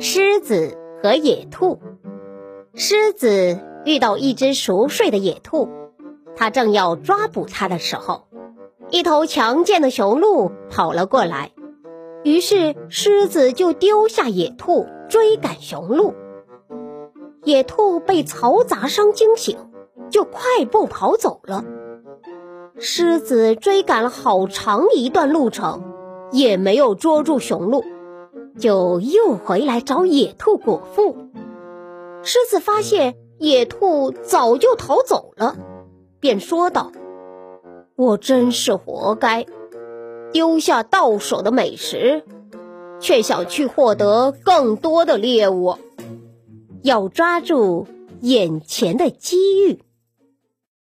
狮子和野兔。狮子遇到一只熟睡的野兔，它正要抓捕它的时候，一头强健的雄鹿跑了过来。于是狮子就丢下野兔，追赶雄鹿。野兔被嘈杂声惊醒，就快步跑走了。狮子追赶了好长一段路程，也没有捉住雄鹿。就又回来找野兔果腹。狮子发现野兔早就逃走了，便说道：“我真是活该，丢下到手的美食，却想去获得更多的猎物。要抓住眼前的机遇。”